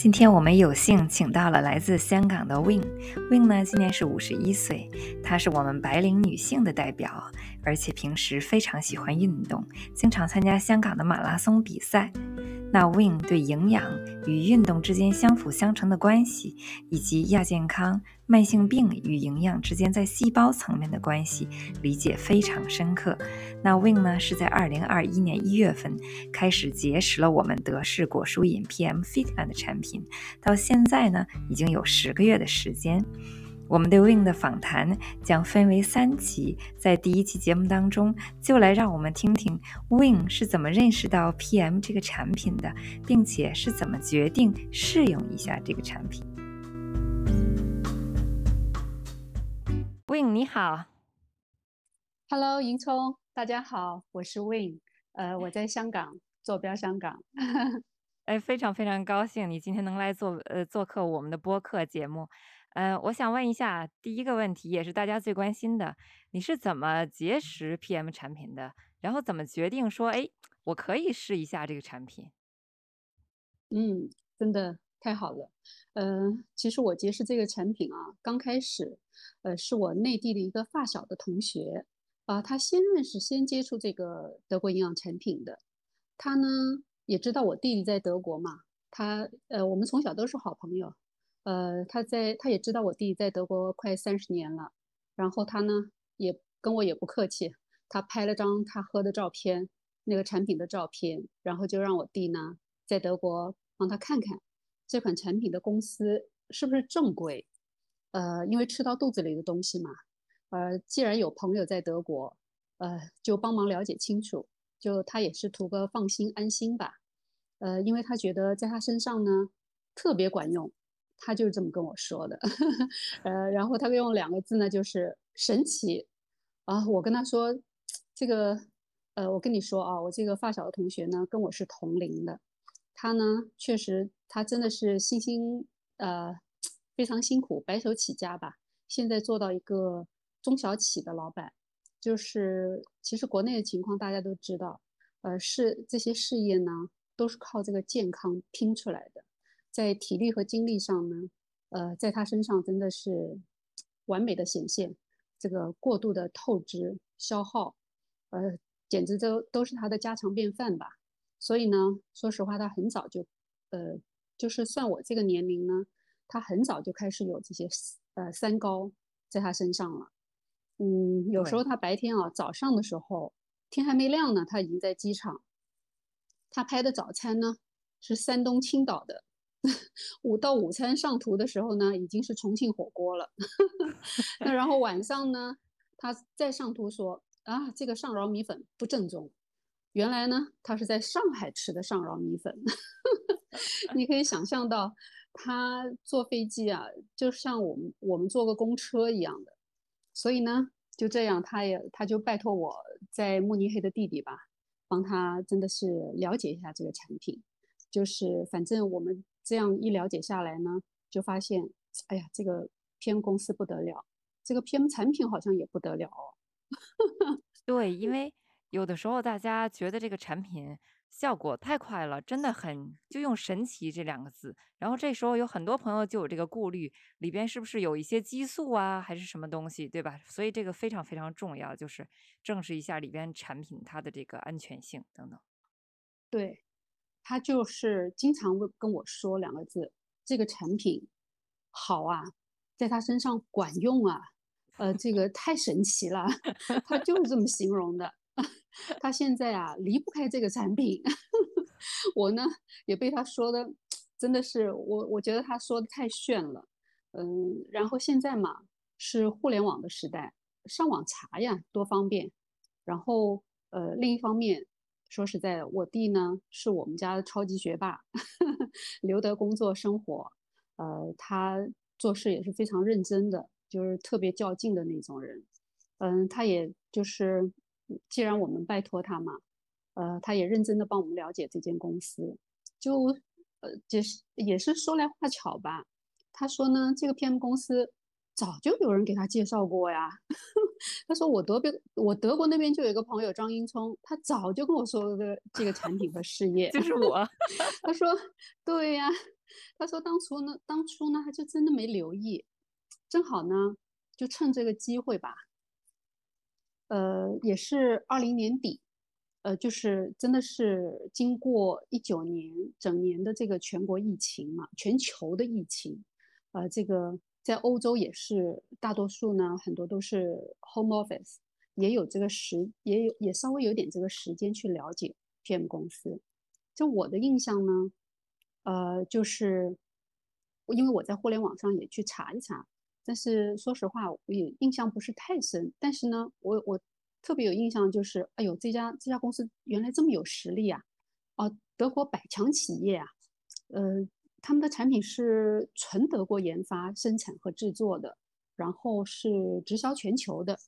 今天我们有幸请到了来自香港的 Win。Win 呢，今年是五十一岁，她是我们白领女性的代表，而且平时非常喜欢运动，经常参加香港的马拉松比赛。那 Win 对营养与运动之间相辅相成的关系，以及亚健康、慢性病与营养之间在细胞层面的关系理解非常深刻。那 Win 呢是在二零二一年一月份开始结识了我们德式果蔬饮 PM Fitman 的产品，到现在呢已经有十个月的时间。我们对 Win 的访谈将分为三期，在第一期节目当中，就来让我们听听 Win 是怎么认识到 PM 这个产品的，并且是怎么决定试用一下这个产品。Win 你好，Hello，银聪，大家好，我是 Win，呃，我在香港，坐标香港。哎，非常非常高兴你今天能来做呃做客我们的播客节目。呃，我想问一下，第一个问题也是大家最关心的，你是怎么结识 PM 产品的？然后怎么决定说，哎，我可以试一下这个产品？嗯，真的太好了。嗯，其实我结识这个产品啊，刚开始，呃，是我内地的一个发小的同学啊，他先认识、先接触这个德国营养产品的。他呢也知道我弟弟在德国嘛，他呃，我们从小都是好朋友。呃，他在，他也知道我弟在德国快三十年了，然后他呢也跟我也不客气，他拍了张他喝的照片，那个产品的照片，然后就让我弟呢在德国帮他看看这款产品的公司是不是正规，呃，因为吃到肚子里的东西嘛，呃，既然有朋友在德国，呃，就帮忙了解清楚，就他也是图个放心安心吧，呃，因为他觉得在他身上呢特别管用。他就是这么跟我说的，呃，然后他用两个字呢，就是神奇啊。我跟他说，这个，呃，我跟你说啊，我这个发小的同学呢，跟我是同龄的，他呢，确实，他真的是辛辛，呃，非常辛苦，白手起家吧，现在做到一个中小企的老板，就是其实国内的情况大家都知道，呃，是这些事业呢，都是靠这个健康拼出来的。在体力和精力上呢，呃，在他身上真的是完美的显现。这个过度的透支消耗，呃，简直都都是他的家常便饭吧。所以呢，说实话，他很早就，呃，就是算我这个年龄呢，他很早就开始有这些呃三高在他身上了。嗯，有时候他白天啊，早上的时候天还没亮呢，他已经在机场。他拍的早餐呢是山东青岛的。午到午餐上图的时候呢，已经是重庆火锅了。那然后晚上呢，他再上图说啊，这个上饶米粉不正宗。原来呢，他是在上海吃的上饶米粉。你可以想象到，他坐飞机啊，就像我们我们坐个公车一样的。所以呢，就这样，他也他就拜托我在慕尼黑的弟弟吧，帮他真的是了解一下这个产品。就是反正我们。这样一了解下来呢，就发现，哎呀，这个 PM 公司不得了，这个 PM 产品好像也不得了哦。对，因为有的时候大家觉得这个产品效果太快了，真的很就用神奇这两个字。然后这时候有很多朋友就有这个顾虑，里边是不是有一些激素啊，还是什么东西，对吧？所以这个非常非常重要，就是证实一下里边产品它的这个安全性等等。对。他就是经常会跟我说两个字：“这个产品好啊，在他身上管用啊，呃，这个太神奇了。”他就是这么形容的。他现在啊离不开这个产品。我呢也被他说的，真的是我我觉得他说的太炫了。嗯，然后现在嘛是互联网的时代，上网查呀多方便。然后呃另一方面。说实在的，我弟呢是我们家的超级学霸，留德工作生活，呃，他做事也是非常认真的，就是特别较劲的那种人。嗯，他也就是，既然我们拜托他嘛，呃，他也认真的帮我们了解这间公司。就，呃，就是也是说来话巧吧，他说呢，这个 PM 公司。早就有人给他介绍过呀。他说我德边我德国那边就有一个朋友张英聪，他早就跟我说的这个产品和事业，就是我。他说对呀，他说当初呢，当初呢他就真的没留意，正好呢就趁这个机会吧，呃，也是二零年底，呃，就是真的是经过一九年整年的这个全国疫情嘛，全球的疫情，呃，这个在欧洲也是大多数呢，很多都是 home office，也有这个时，也有也稍微有点这个时间去了解 PM 公司。就我的印象呢，呃，就是因为我在互联网上也去查一查，但是说实话，我也印象不是太深。但是呢，我我。特别有印象就是，哎呦，这家这家公司原来这么有实力啊！哦，德国百强企业啊，呃，他们的产品是纯德国研发、生产和制作的，然后是直销全球的。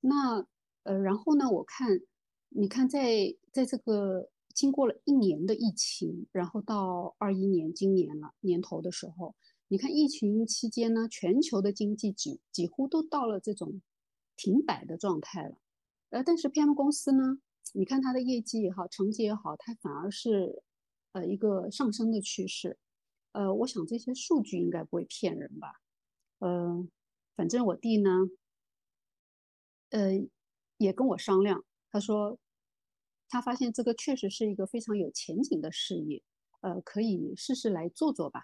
那呃，然后呢，我看，你看，在在这个经过了一年的疫情，然后到二一年今年了年头的时候，你看疫情期间呢，全球的经济几几乎都到了这种停摆的状态了。呃，但是 PM 公司呢，你看它的业绩也好，成绩也好，它反而是呃一个上升的趋势。呃，我想这些数据应该不会骗人吧？呃，反正我弟呢，呃，也跟我商量，他说他发现这个确实是一个非常有前景的事业，呃，可以试试来做做吧。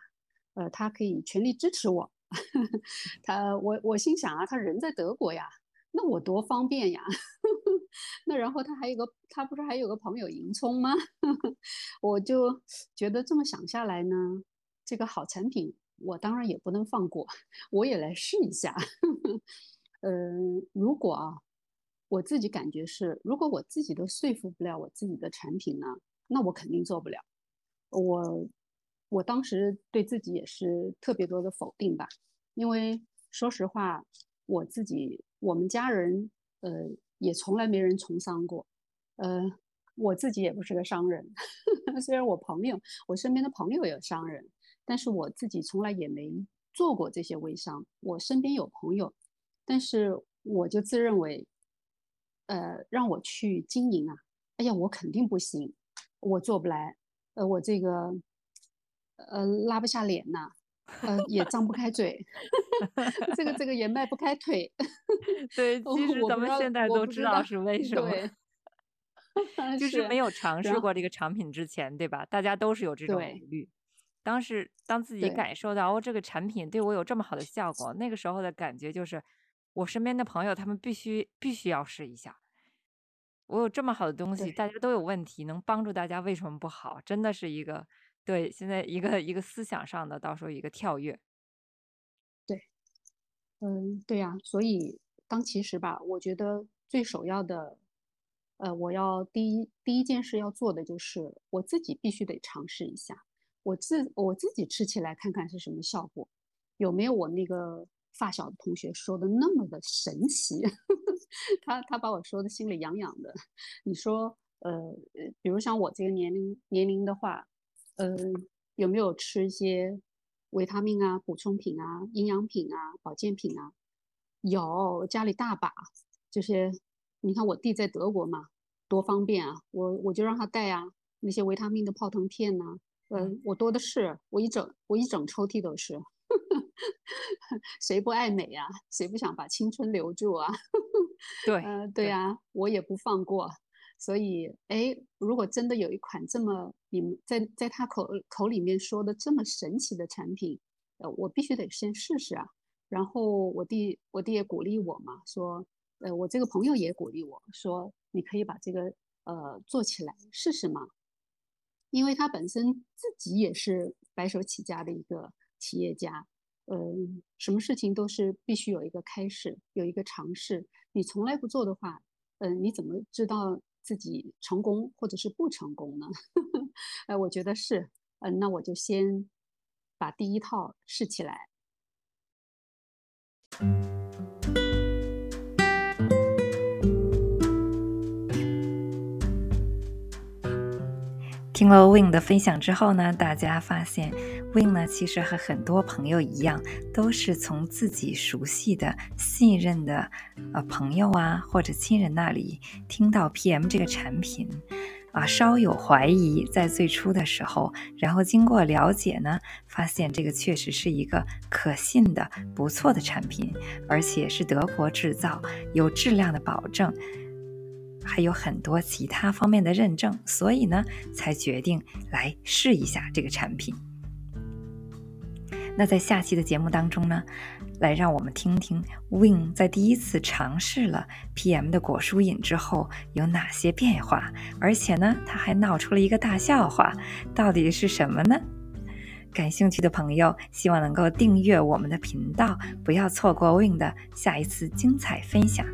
呃，他可以全力支持我。他我我心想啊，他人在德国呀。那我多方便呀！那然后他还有个，他不是还有个朋友银聪吗？我就觉得这么想下来呢，这个好产品我当然也不能放过，我也来试一下。嗯，如果啊，我自己感觉是，如果我自己都说服不了我自己的产品呢，那我肯定做不了。我我当时对自己也是特别多的否定吧，因为说实话，我自己。我们家人，呃，也从来没人从商过，呃，我自己也不是个商人，虽然我朋友，我身边的朋友有商人，但是我自己从来也没做过这些微商。我身边有朋友，但是我就自认为，呃，让我去经营啊，哎呀，我肯定不行，我做不来，呃，我这个，呃，拉不下脸呐。呃，也张不开嘴，这个这个也迈不开腿。对，其实咱们现在都知道是为什么，就是没有尝试过这个产品之前，对吧？大家都是有这种疑虑。当时当自己感受到哦，这个产品对我有这么好的效果，那个时候的感觉就是，我身边的朋友他们必须必须要试一下。我有这么好的东西，大家都有问题，能帮助大家，为什么不好？真的是一个。对，现在一个一个思想上的，到时候一个跳跃。对，嗯，对呀，所以当其实吧，我觉得最首要的，呃，我要第一第一件事要做的就是我自己必须得尝试一下，我自我自己吃起来看看是什么效果，有没有我那个发小的同学说的那么的神奇？他他把我说的心里痒痒的。你说，呃，比如像我这个年龄年龄的话。嗯，有没有吃一些维他命啊、补充品啊、营养品啊、保健品啊？有，家里大把这些。你看我弟在德国嘛，多方便啊！我我就让他带啊，那些维他命的泡腾片呐，嗯，我多的是，我一整我一整抽屉都是。谁不爱美呀？谁不想把青春留住啊？对，呃，对呀，我也不放过。所以，哎，如果真的有一款这么你们在在他口口里面说的这么神奇的产品，呃，我必须得先试试啊。然后我弟我弟也鼓励我嘛，说，呃，我这个朋友也鼓励我说，你可以把这个呃做起来试试嘛。因为他本身自己也是白手起家的一个企业家，嗯，什么事情都是必须有一个开始，有一个尝试。你从来不做的话，嗯，你怎么知道？自己成功或者是不成功呢？哎，我觉得是，嗯，那我就先把第一套试起来。听了 Win 的分享之后呢，大家发现 Win 呢其实和很多朋友一样，都是从自己熟悉的、信任的呃朋友啊或者亲人那里听到 PM 这个产品，啊稍有怀疑，在最初的时候，然后经过了解呢，发现这个确实是一个可信的、不错的产品，而且是德国制造，有质量的保证，还有很多其他方面的认证，所以呢，才决定来试一下这个产品。那在下期的节目当中呢，来让我们听听 Win 在第一次尝试了 PM 的果蔬饮之后有哪些变化，而且呢，他还闹出了一个大笑话，到底是什么呢？感兴趣的朋友，希望能够订阅我们的频道，不要错过 Win 的下一次精彩分享。